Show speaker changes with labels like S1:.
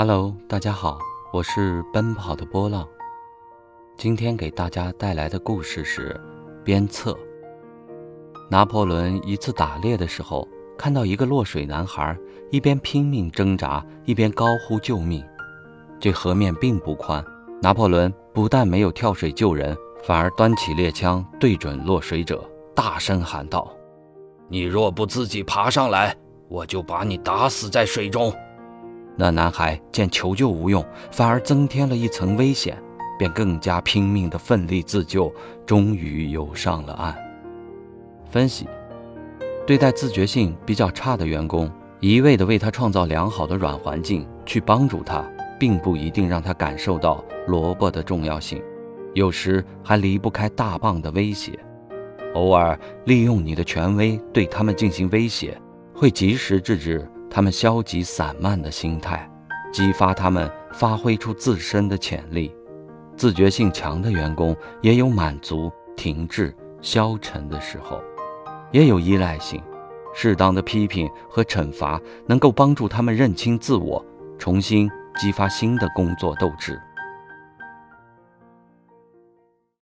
S1: Hello，大家好，我是奔跑的波浪。今天给大家带来的故事是鞭策。拿破仑一次打猎的时候，看到一个落水男孩，一边拼命挣扎，一边高呼救命。这河面并不宽，拿破仑不但没有跳水救人，反而端起猎枪对准落水者，大声喊道：“
S2: 你若不自己爬上来，我就把你打死在水中。”
S1: 那男孩见求救无用，反而增添了一层危险，便更加拼命地奋力自救，终于游上了岸。分析：对待自觉性比较差的员工，一味地为他创造良好的软环境，去帮助他，并不一定让他感受到萝卜的重要性，有时还离不开大棒的威胁。偶尔利用你的权威对他们进行威胁，会及时制止。他们消极散漫的心态，激发他们发挥出自身的潜力。自觉性强的员工也有满足、停滞、消沉的时候，也有依赖性。适当的批评和惩罚能够帮助他们认清自我，重新激发新的工作斗志。